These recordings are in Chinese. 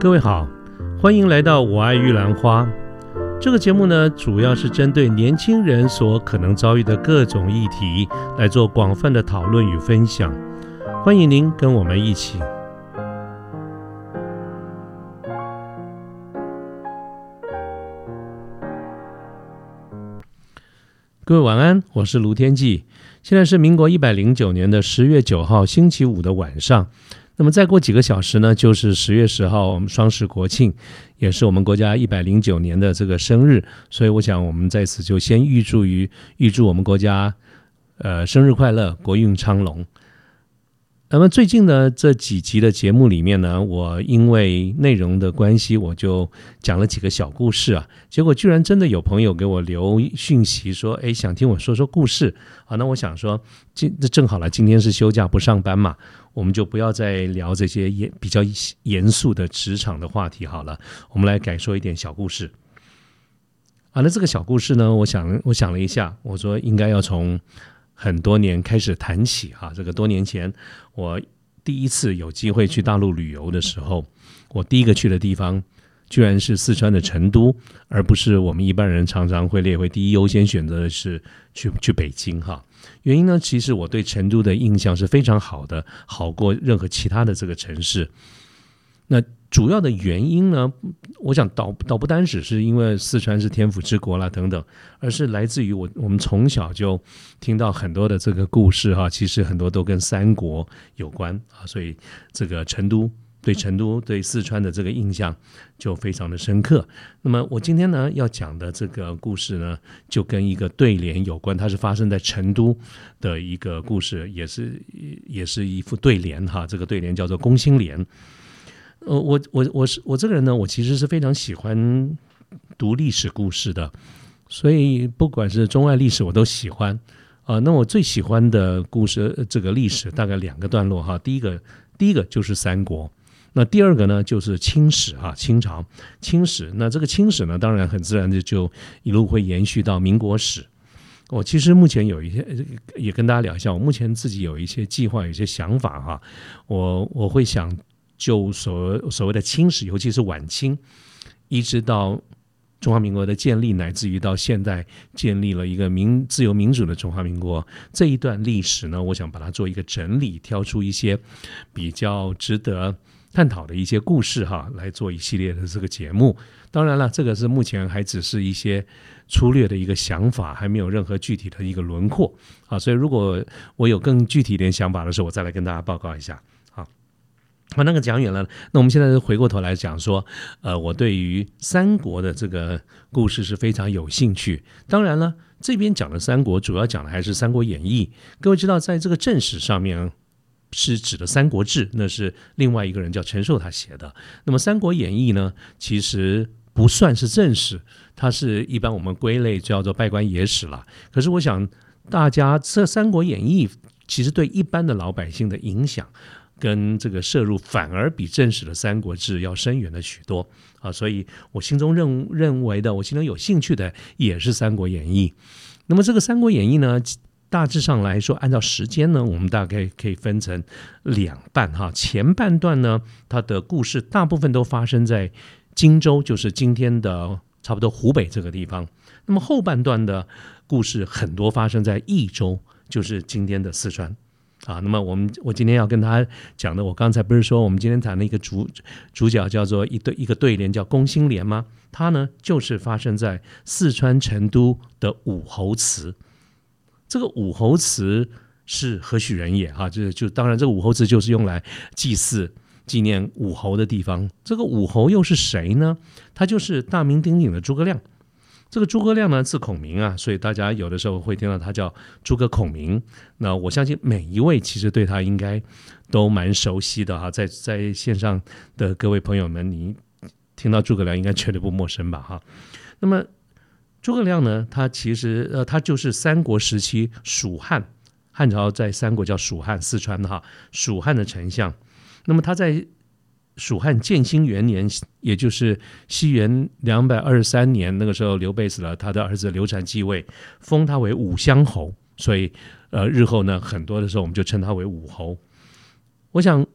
各位好，欢迎来到《我爱玉兰花》这个节目呢，主要是针对年轻人所可能遭遇的各种议题来做广泛的讨论与分享。欢迎您跟我们一起。各位晚安，我是卢天记。现在是民国一百零九年的十月九号星期五的晚上。那么再过几个小时呢，就是十月十号，我们双十国庆，也是我们国家一百零九年的这个生日。所以我想，我们在此就先预祝于预祝我们国家，呃，生日快乐，国运昌隆。那么最近呢，这几集的节目里面呢，我因为内容的关系，我就讲了几个小故事啊。结果居然真的有朋友给我留讯息说：“哎，想听我说说故事。”好，那我想说，今这正好了，今天是休假不上班嘛，我们就不要再聊这些严比较严肃的职场的话题好了。我们来改说一点小故事。啊，那这个小故事呢，我想我想了一下，我说应该要从。很多年开始谈起哈，这个多年前我第一次有机会去大陆旅游的时候，我第一个去的地方居然是四川的成都，而不是我们一般人常常会列为第一优先选择的是去去北京哈。原因呢，其实我对成都的印象是非常好的，好过任何其他的这个城市。那主要的原因呢，我想倒倒不单只是因为四川是天府之国啦等等，而是来自于我我们从小就听到很多的这个故事哈，其实很多都跟三国有关啊，所以这个成都对成都对四川的这个印象就非常的深刻。那么我今天呢要讲的这个故事呢，就跟一个对联有关，它是发生在成都的一个故事，也是也是一副对联哈，这个对联叫做公心联。呃，我我我是我这个人呢，我其实是非常喜欢读历史故事的，所以不管是中外历史我都喜欢啊。那我最喜欢的故事，这个历史大概两个段落哈。第一个，第一个就是三国，那第二个呢就是清史哈，清朝清史。那这个清史呢，当然很自然的就一路会延续到民国史。我其实目前有一些也跟大家聊一下，我目前自己有一些计划，有一些想法哈。我我会想。就所所谓的清史，尤其是晚清，一直到中华民国的建立，乃至于到现在建立了一个民自由民主的中华民国这一段历史呢，我想把它做一个整理，挑出一些比较值得探讨的一些故事哈，来做一系列的这个节目。当然了，这个是目前还只是一些粗略的一个想法，还没有任何具体的一个轮廓啊。所以，如果我有更具体一点想法的时候，我再来跟大家报告一下。好，那个讲远了。那我们现在回过头来讲说，呃，我对于三国的这个故事是非常有兴趣。当然了，这边讲的三国主要讲的还是《三国演义》。各位知道，在这个正史上面是指的《三国志》，那是另外一个人叫陈寿他写的。那么《三国演义》呢，其实不算是正史，它是一般我们归类叫做拜官野史了。可是我想，大家这《三国演义》其实对一般的老百姓的影响。跟这个摄入反而比正史的《三国志》要深远了许多啊，所以我心中认认为的，我心中有兴趣的也是《三国演义》。那么这个《三国演义》呢，大致上来说，按照时间呢，我们大概可以分成两半哈。前半段呢，它的故事大部分都发生在荆州，就是今天的差不多湖北这个地方。那么后半段的故事很多发生在益州，就是今天的四川。啊，那么我们我今天要跟他讲的，我刚才不是说我们今天谈的一个主主角叫做一对一个对联叫公心联吗？它呢就是发生在四川成都的武侯祠。这个武侯祠是何许人也？哈，就是就当然这个武侯祠就是用来祭祀纪念武侯的地方。这个武侯又是谁呢？他就是大名鼎鼎的诸葛亮。这个诸葛亮呢，字孔明啊，所以大家有的时候会听到他叫诸葛孔明。那我相信每一位其实对他应该都蛮熟悉的哈，在在线上的各位朋友们，你听到诸葛亮应该绝对不陌生吧哈。那么诸葛亮呢，他其实呃，他就是三国时期蜀汉汉朝在三国叫蜀汉四川的哈，蜀汉的丞相。那么他在蜀汉建兴元年，也就是西元两百二十三年，那个时候刘备死了，他的儿子刘禅继位，封他为武乡侯。所以，呃，日后呢，很多的时候我们就称他为武侯。我想，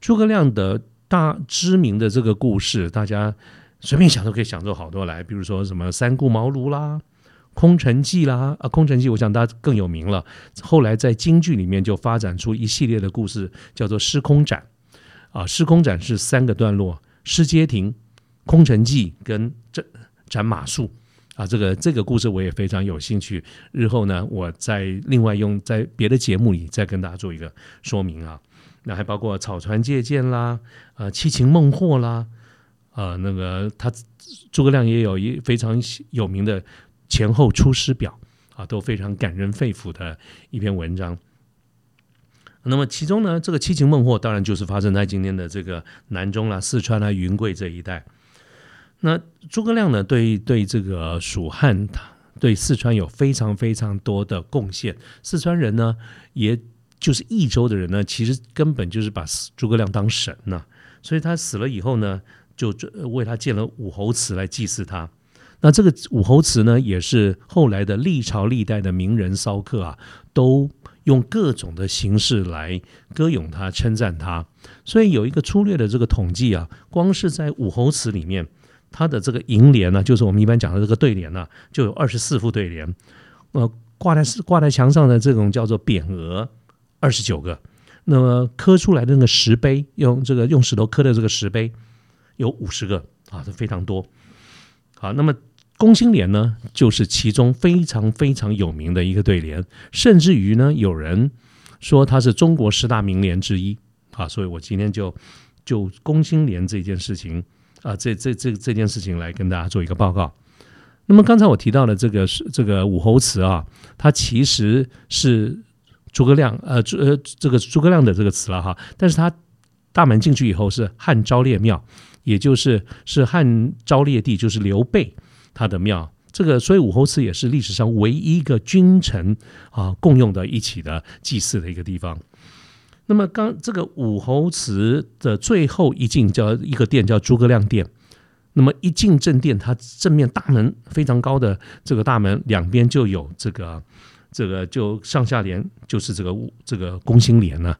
诸葛亮的大知名的这个故事，大家随便想都可以想出好多来，比如说什么三顾茅庐啦。空城计啦，啊，空城计，我想大家更有名了。后来在京剧里面就发展出一系列的故事，叫做失空斩。啊，失空斩是三个段落：失街亭、空城计跟斩斩马谡。啊，这个这个故事我也非常有兴趣。日后呢，我再另外用在别的节目里再跟大家做一个说明啊。那还包括草船借箭啦，呃，七擒孟获啦，呃，那个他诸葛亮也有一非常有名的。前后出师表啊，都非常感人肺腑的一篇文章。那么其中呢，这个七擒孟获当然就是发生在今天的这个南中啦、四川啦、云贵这一带。那诸葛亮呢，对对这个蜀汉，他对四川有非常非常多的贡献。四川人呢，也就是益州的人呢，其实根本就是把诸葛亮当神呐。所以他死了以后呢，就为他建了武侯祠来祭祀他。那这个武侯祠呢，也是后来的历朝历代的名人骚客啊，都用各种的形式来歌咏他、称赞他。所以有一个粗略的这个统计啊，光是在武侯祠里面，他的这个楹联呢，就是我们一般讲的这个对联呢，就有二十四副对联。呃，挂在挂在墙上的这种叫做匾额，二十九个。那么刻出来的那个石碑，用这个用石头刻的这个石碑，有五十个啊，这非常多。好，那么宫心联呢，就是其中非常非常有名的一个对联，甚至于呢，有人说它是中国十大名联之一啊。所以我今天就就宫心联这件事情啊，这这这这件事情来跟大家做一个报告。那么刚才我提到的这个是这个武侯祠啊，它其实是诸葛亮呃诸呃这个诸葛亮的这个词了哈，但是它大门进去以后是汉昭烈庙。也就是是汉昭烈帝，就是刘备他的庙，这个所以武侯祠也是历史上唯一一个君臣啊共用的一起的祭祀的一个地方。那么刚这个武侯祠的最后一进叫一个殿叫诸葛亮殿，那么一进正殿，它正面大门非常高的这个大门两边就有这个这个就上下联就是这个这个宫心联呢。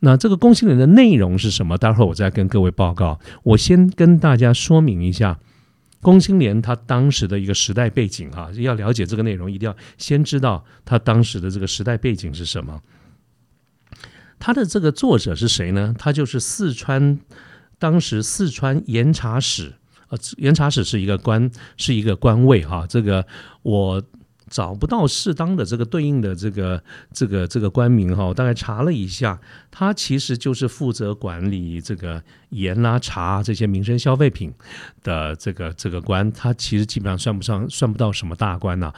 那这个公信联的内容是什么？待会儿我再跟各位报告。我先跟大家说明一下公青年他当时的一个时代背景哈。要了解这个内容，一定要先知道他当时的这个时代背景是什么。他的这个作者是谁呢？他就是四川当时四川盐茶使，呃，盐茶使是一个官，是一个官位哈。这个我。找不到适当的这个对应的这个这个这个官名哈，我大概查了一下，他其实就是负责管理这个盐啦、茶这些民生消费品的这个这个官，他其实基本上算不上算不到什么大官呐。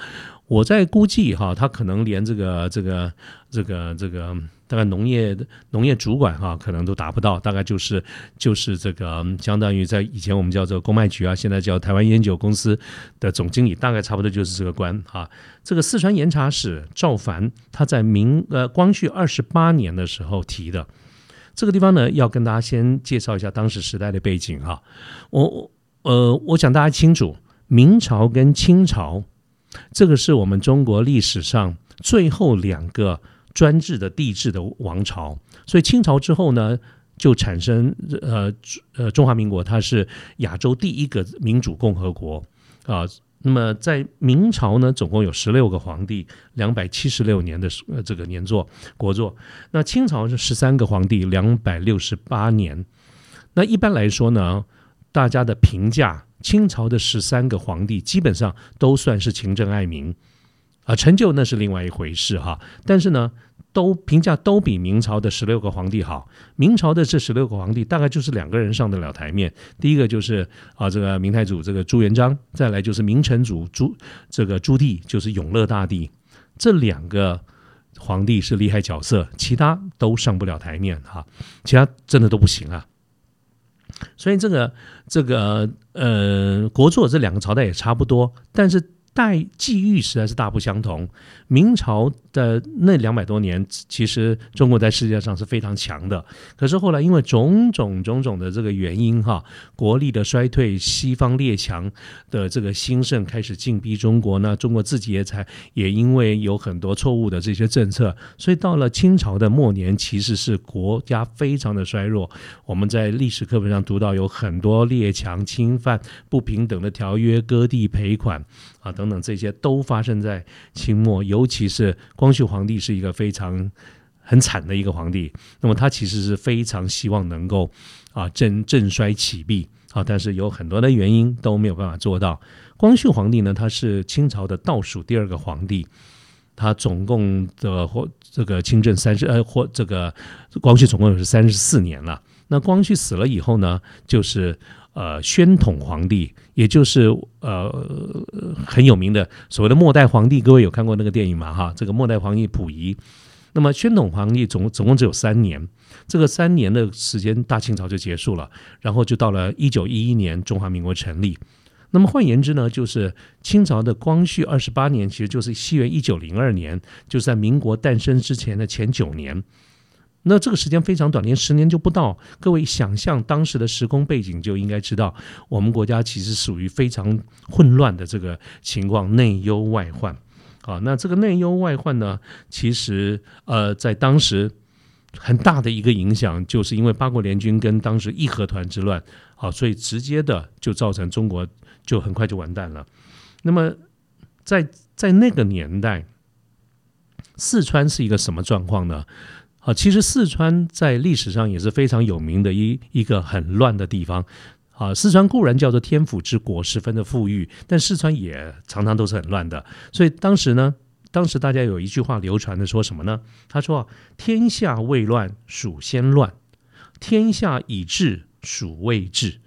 我在估计哈，他可能连这个这个这个这个。大概农业农业主管哈，可能都达不到。大概就是就是这个，相当于在以前我们叫做公卖局啊，现在叫台湾烟酒公司的总经理，大概差不多就是这个官哈。这个四川盐茶使赵凡，他在明呃光绪二十八年的时候提的。这个地方呢，要跟大家先介绍一下当时时代的背景哈。我呃，我想大家清楚，明朝跟清朝，这个是我们中国历史上最后两个。专制的帝制的王朝，所以清朝之后呢，就产生呃呃中华民国，它是亚洲第一个民主共和国啊。那么在明朝呢，总共有十六个皇帝，两百七十六年的呃这个年作国作。那清朝是十三个皇帝，两百六十八年。那一般来说呢，大家的评价，清朝的十三个皇帝基本上都算是勤政爱民。啊，成就那是另外一回事哈，但是呢，都评价都比明朝的十六个皇帝好。明朝的这十六个皇帝大概就是两个人上得了台面，第一个就是啊这个明太祖这个朱元璋，再来就是明成祖朱这个朱棣，就是永乐大帝，这两个皇帝是厉害角色，其他都上不了台面哈，其他真的都不行啊。所以这个这个呃国祚这两个朝代也差不多，但是。待际遇实在是大不相同。明朝的那两百多年，其实中国在世界上是非常强的。可是后来因为种种种种的这个原因，哈，国力的衰退，西方列强的这个兴盛开始进逼中国呢，中国自己也才也因为有很多错误的这些政策，所以到了清朝的末年，其实是国家非常的衰弱。我们在历史课本上读到有很多列强侵犯、不平等的条约、割地赔款。啊，等等等，这些都发生在清末，尤其是光绪皇帝是一个非常很惨的一个皇帝。那么他其实是非常希望能够啊振振衰起弊啊，但是有很多的原因都没有办法做到。光绪皇帝呢，他是清朝的倒数第二个皇帝，他总共的或这个清政三十呃或这个光绪总共有是三十四年了。那光绪死了以后呢，就是。呃，宣统皇帝，也就是呃很有名的所谓的末代皇帝，各位有看过那个电影吗？哈，这个末代皇帝溥仪。那么宣统皇帝总总共只有三年，这个三年的时间，大清朝就结束了，然后就到了一九一一年，中华民国成立。那么换言之呢，就是清朝的光绪二十八年，其实就是西元一九零二年，就是在民国诞生之前的前九年。那这个时间非常短，连十年就不到。各位想象当时的时空背景，就应该知道，我们国家其实属于非常混乱的这个情况，内忧外患。啊，那这个内忧外患呢，其实呃，在当时很大的一个影响，就是因为八国联军跟当时义和团之乱，啊，所以直接的就造成中国就很快就完蛋了。那么在在那个年代，四川是一个什么状况呢？啊，其实四川在历史上也是非常有名的一一个很乱的地方。啊，四川固然叫做天府之国，十分的富裕，但四川也常常都是很乱的。所以当时呢，当时大家有一句话流传的说什么呢？他说：“天下未乱，属先乱；天下已治，属未治。”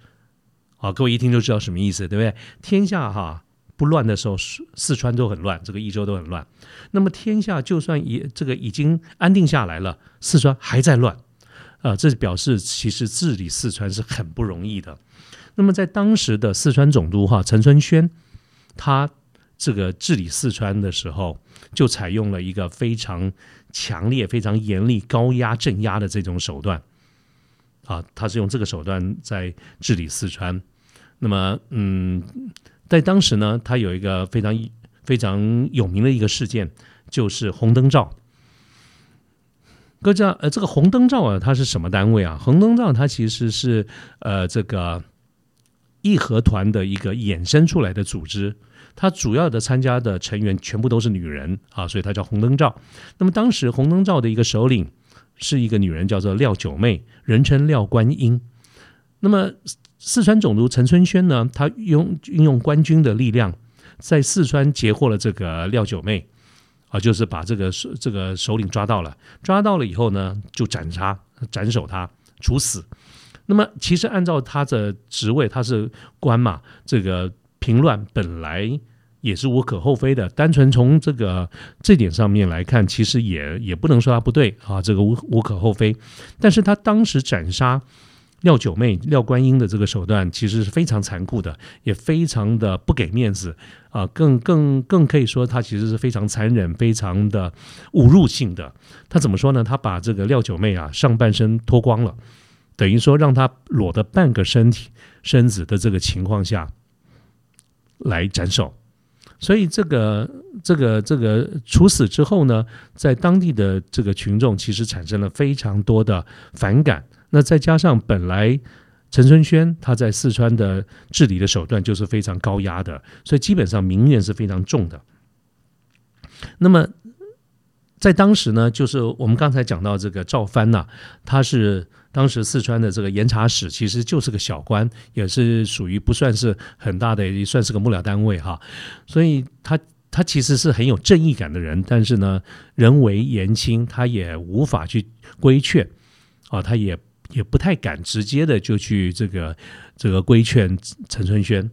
好，各位一听就知道什么意思，对不对？天下哈。不乱的时候，四四川都很乱，这个益州都很乱。那么天下就算也这个已经安定下来了，四川还在乱，啊，这表示其实治理四川是很不容易的。那么在当时的四川总督哈陈春轩，他这个治理四川的时候，就采用了一个非常强烈、非常严厉、高压镇压的这种手段，啊，他是用这个手段在治理四川。那么，嗯。在当时呢，他有一个非常非常有名的一个事件，就是红灯照。各位知道，呃，这个红灯照啊，它是什么单位啊？红灯照它其实是呃这个义和团的一个衍生出来的组织，它主要的参加的成员全部都是女人啊，所以它叫红灯照。那么当时红灯照的一个首领是一个女人，叫做廖九妹，人称廖观音。那么四川总督陈春轩呢，他用运用官军的力量，在四川截获了这个廖九妹，啊，就是把这个这个首领抓到了，抓到了以后呢，就斩杀、斩首他，处死。那么，其实按照他的职位，他是官嘛，这个平乱本来也是无可厚非的。单纯从这个这点上面来看，其实也也不能说他不对啊，这个无无可厚非。但是他当时斩杀。廖九妹、廖观音的这个手段其实是非常残酷的，也非常的不给面子啊，更更更可以说他其实是非常残忍、非常的侮辱性的。他怎么说呢？他把这个廖九妹啊上半身脱光了，等于说让他裸的半个身体身子的这个情况下来斩首。所以这个这个这个处死之后呢，在当地的这个群众其实产生了非常多的反感。那再加上本来陈春轩他在四川的治理的手段就是非常高压的，所以基本上民怨是非常重的。那么在当时呢，就是我们刚才讲到这个赵藩呐，他是当时四川的这个严察使，其实就是个小官，也是属于不算是很大的，也算是个幕僚单位哈。所以他他其实是很有正义感的人，但是呢，人为言轻，他也无法去规劝啊，他也。也不太敢直接的就去这个这个规劝陈春轩，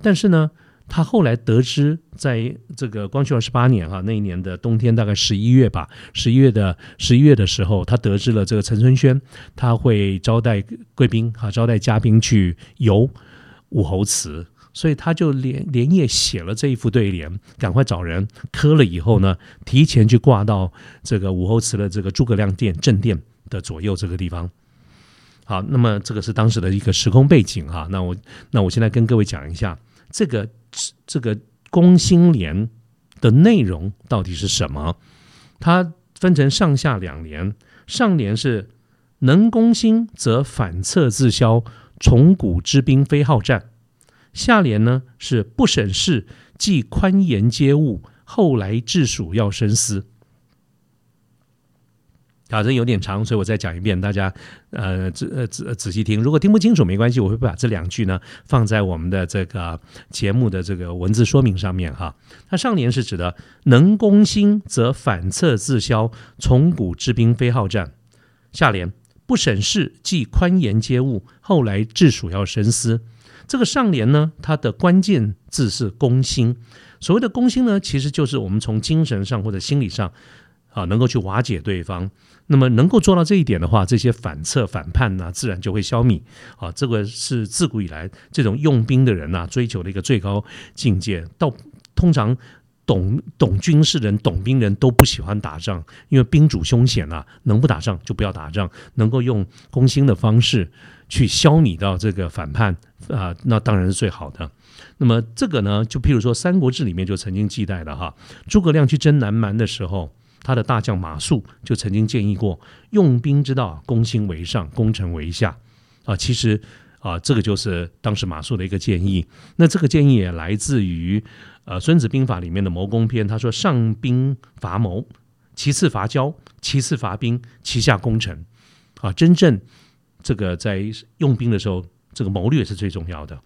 但是呢，他后来得知，在这个光绪二十八年哈那一年的冬天，大概十一月吧，十一月的十一月的时候，他得知了这个陈春轩他会招待贵宾哈，招待嘉宾去游武侯祠所以他就连连夜写了这一副对联，赶快找人刻了以后呢，提前去挂到这个武侯祠的这个诸葛亮殿正殿的左右这个地方。好，那么这个是当时的一个时空背景哈。那我那我现在跟各位讲一下这个这个攻心联的内容到底是什么？它分成上下两联，上联是能攻心则反侧自消，从古之兵非好战；下联呢是不审事，既宽严皆误，后来治蜀要深思。好像有点长，所以我再讲一遍，大家呃仔仔仔细听。如果听不清楚没关系，我会把这两句呢放在我们的这个节目的这个文字说明上面哈。它上联是指的能攻心则反侧自消，从古之兵非好战；下联不审事，既宽严皆误，后来治蜀要深思。这个上联呢，它的关键字是攻心。所谓的攻心呢，其实就是我们从精神上或者心理上啊，能够去瓦解对方。那么能够做到这一点的话，这些反侧反叛呢，自然就会消弭。啊，这个是自古以来这种用兵的人呐，追求的一个最高境界。到通常懂懂军事人、懂兵人都不喜欢打仗，因为兵主凶险啊，能不打仗就不要打仗。能够用攻心的方式去消弭到这个反叛啊，那当然是最好的。那么这个呢，就譬如说《三国志》里面就曾经记载的哈，诸葛亮去征南蛮的时候。他的大将马谡就曾经建议过，用兵之道，攻心为上，攻城为下。啊，其实啊，这个就是当时马谡的一个建议。那这个建议也来自于呃《孙子兵法》里面的谋攻篇。他说：上兵伐谋，其次伐交，其次伐兵，其下攻城。啊，真正这个在用兵的时候，这个谋略是最重要的。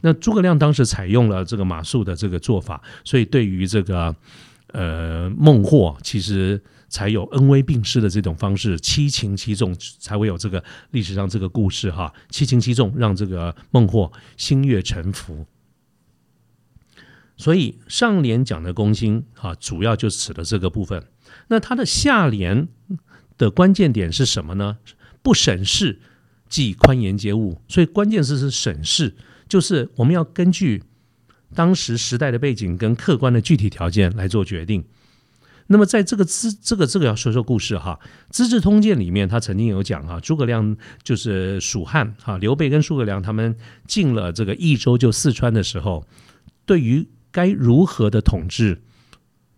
那诸葛亮当时采用了这个马谡的这个做法，所以对于这个。呃，孟获其实才有恩威并施的这种方式，七擒七纵，才会有这个历史上这个故事哈。七擒七纵，让这个孟获心悦诚服。所以上联讲的攻心啊，主要就指的这个部分。那它的下联的关键点是什么呢？不审视，即宽严皆误。所以关键字是审视，就是我们要根据。当时时代的背景跟客观的具体条件来做决定。那么，在这个资这个这个要说说故事哈，《资治通鉴》里面他曾经有讲哈，诸葛亮就是蜀汉哈，刘备跟诸葛亮他们进了这个益州就四川的时候，对于该如何的统治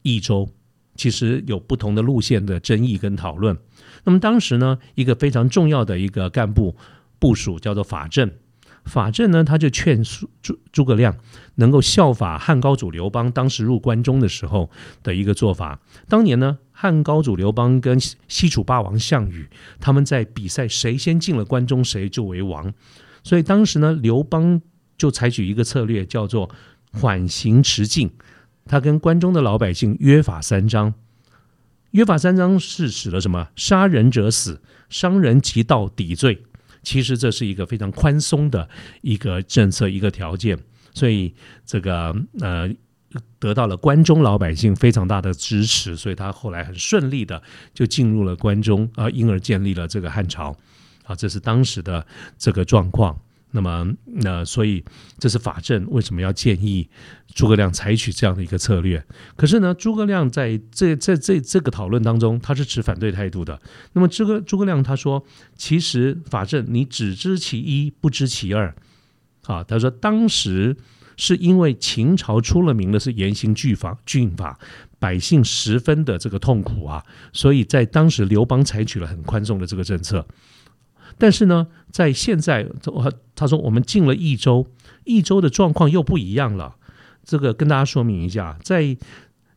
益州，其实有不同的路线的争议跟讨论。那么当时呢，一个非常重要的一个干部部署叫做法正。法正呢，他就劝诸诸诸葛亮能够效法汉高祖刘邦当时入关中的时候的一个做法。当年呢，汉高祖刘邦跟西楚霸王项羽他们在比赛，谁先进了关中，谁就为王。所以当时呢，刘邦就采取一个策略，叫做缓行迟进。他跟关中的老百姓约法三章。约法三章是指了什么？杀人者死，伤人及盗抵罪。其实这是一个非常宽松的一个政策，一个条件，所以这个呃得到了关中老百姓非常大的支持，所以他后来很顺利的就进入了关中啊，因而建立了这个汉朝啊，这是当时的这个状况。那么，那所以这是法政为什么要建议诸葛亮采取这样的一个策略？可是呢，诸葛亮在这在这这个讨论当中，他是持反对态度的。那么，这个诸葛亮他说，其实法正你只知其一，不知其二。啊，他说当时是因为秦朝出了名的是严刑峻法，峻法，百姓十分的这个痛苦啊，所以在当时刘邦采取了很宽松的这个政策。但是呢，在现在，他他说我们进了益州，益州的状况又不一样了。这个跟大家说明一下，在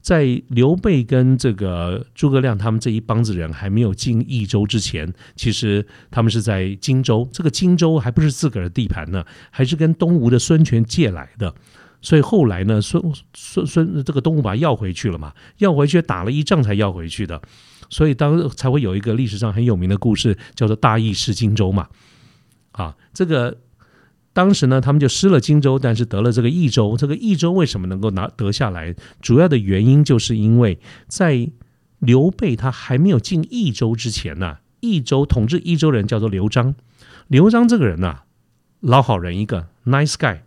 在刘备跟这个诸葛亮他们这一帮子人还没有进益州之前，其实他们是在荆州。这个荆州还不是自个儿的地盘呢，还是跟东吴的孙权借来的。所以后来呢，孙孙孙这个东吴把他要回去了嘛，要回去打了一仗才要回去的。所以当才会有一个历史上很有名的故事，叫做大义失荆州嘛。啊，这个当时呢，他们就失了荆州，但是得了这个益州。这个益州为什么能够拿得下来？主要的原因就是因为在刘备他还没有进益州之前呢，益州统治益州人叫做刘璋。刘璋这个人呐，老好人一个，nice guy。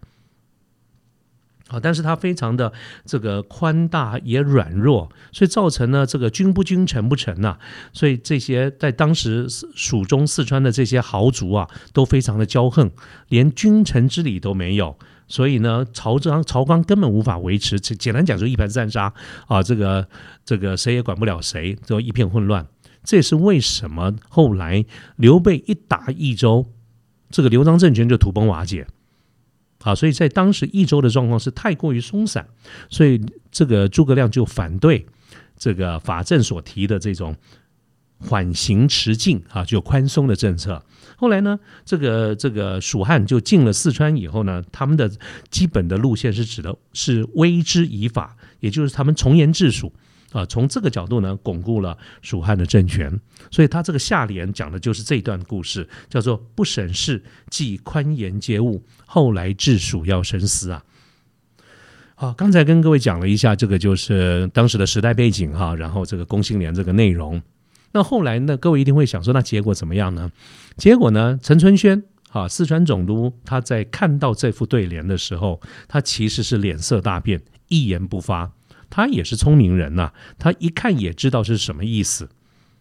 啊，但是他非常的这个宽大也软弱，所以造成呢这个君不君臣不臣呐，所以这些在当时蜀中四川的这些豪族啊都非常的骄横，连君臣之礼都没有，所以呢曹彰曹刚根本无法维持，简单讲就一盘散沙啊，这个这个谁也管不了谁，就一片混乱。这也是为什么后来刘备一打益州，这个刘璋政权就土崩瓦解。啊，所以在当时益州的状况是太过于松散，所以这个诸葛亮就反对这个法正所提的这种缓行迟进啊，就宽松的政策。后来呢，这个这个蜀汉就进了四川以后呢，他们的基本的路线是指的是威之以法，也就是他们从严治蜀。啊，从这个角度呢，巩固了蜀汉的政权，所以他这个下联讲的就是这一段故事，叫做“不审事，即宽严皆误，后来治蜀要深思啊。”好，刚才跟各位讲了一下，这个就是当时的时代背景哈，然后这个公信联这个内容。那后来呢，各位一定会想说，那结果怎么样呢？结果呢，陈春轩啊，四川总督，他在看到这副对联的时候，他其实是脸色大变，一言不发。他也是聪明人呐，他一看也知道是什么意思，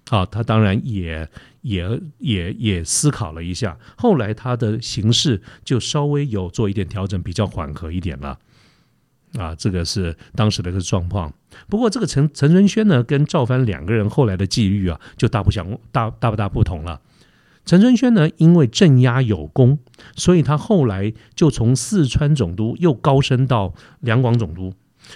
啊，他当然也也也也思考了一下，后来他的形势就稍微有做一点调整，比较缓和一点了，啊，这个是当时的一个状况。不过这个陈陈春轩呢，跟赵藩两个人后来的际遇啊，就大不相大大不大不同了。陈春轩呢，因为镇压有功，所以他后来就从四川总督又高升到两广总督。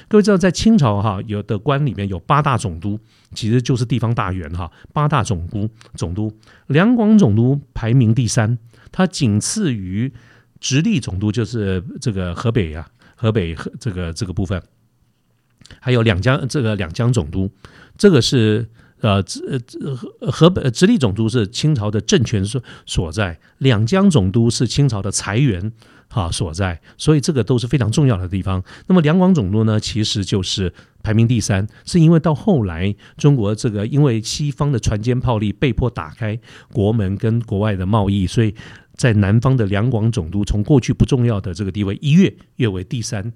各位知道，在清朝哈，有的官里面有八大总督，其实就是地方大员哈。八大总督，总督两广总督排名第三，他仅次于直隶总督，就是这个河北啊，河北和这个这个部分，还有两江这个两江总督，这个是呃直河河北直隶总督是清朝的政权所所在，两江总督是清朝的财源。啊，所在，所以这个都是非常重要的地方。那么两广总督呢，其实就是排名第三，是因为到后来中国这个因为西方的船坚炮利，被迫打开国门跟国外的贸易，所以在南方的两广总督从过去不重要的这个地位一跃跃为第三，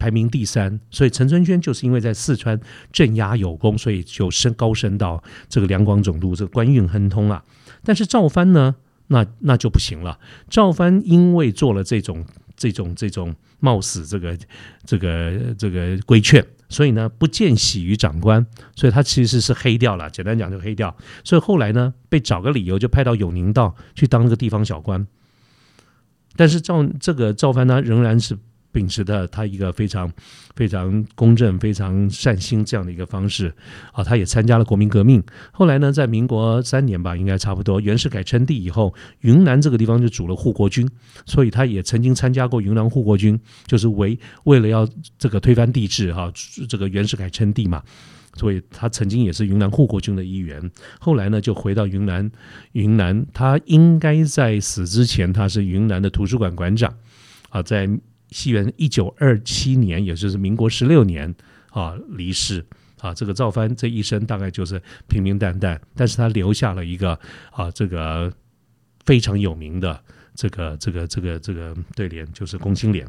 排名第三。所以陈春轩就是因为在四川镇压有功，所以就升高升到这个两广总督，这个官运亨通啊。但是赵藩呢？那那就不行了。赵藩因为做了这种这种这种冒死这个这个这个规劝，所以呢不见喜于长官，所以他其实是黑掉了。简单讲就黑掉。所以后来呢被找个理由就派到永宁道去当个地方小官。但是赵这个赵藩呢仍然是。秉持的他一个非常非常公正、非常善心这样的一个方式啊，他也参加了国民革命。后来呢，在民国三年吧，应该差不多，袁世凯称帝以后，云南这个地方就组了护国军，所以他也曾经参加过云南护国军，就是为为了要这个推翻帝制哈，这个袁世凯称帝嘛，所以他曾经也是云南护国军的一员。后来呢，就回到云南，云南他应该在死之前，他是云南的图书馆馆长啊，在。西元一九二七年，也就是民国十六年啊，离世啊。这个赵藩这一生大概就是平平淡淡，但是他留下了一个啊，这个非常有名的这个这个这个这个对联，就是《公卿联》。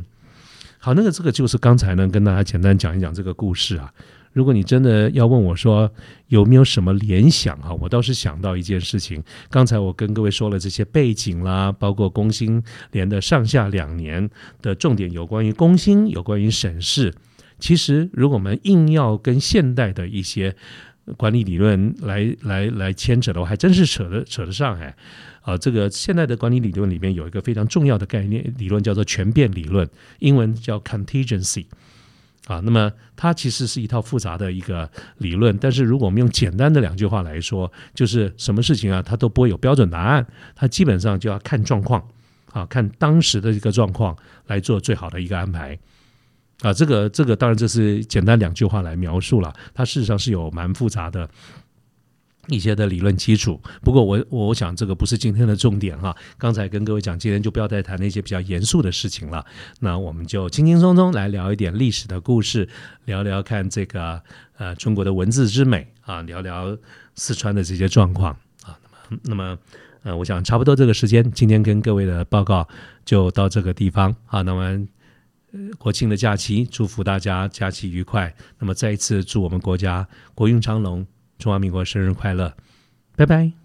好，那个这个就是刚才呢，跟大家简单讲一讲这个故事啊。如果你真的要问我说有没有什么联想啊，我倒是想到一件事情。刚才我跟各位说了这些背景啦，包括工薪连的上下两年的重点有关于工薪，有关于审视。其实，如果我们硬要跟现代的一些管理理论来来来牵扯的话，还真是扯得扯得上哎。啊，这个现代的管理理论里面有一个非常重要的概念理论，叫做全变理论，英文叫 contingency。啊，那么它其实是一套复杂的一个理论，但是如果我们用简单的两句话来说，就是什么事情啊，它都不会有标准答案，它基本上就要看状况，啊，看当时的一个状况来做最好的一个安排，啊，这个这个当然这是简单两句话来描述了，它事实上是有蛮复杂的。一些的理论基础，不过我我想这个不是今天的重点哈。刚才跟各位讲，今天就不要再谈那些比较严肃的事情了。那我们就轻轻松松来聊一点历史的故事，聊聊看这个呃中国的文字之美啊，聊聊四川的这些状况啊。那么那么呃，我想差不多这个时间，今天跟各位的报告就到这个地方啊。那么。国庆的假期，祝福大家假期愉快。那么再一次祝我们国家国运昌隆，中华民国生日快乐，拜拜。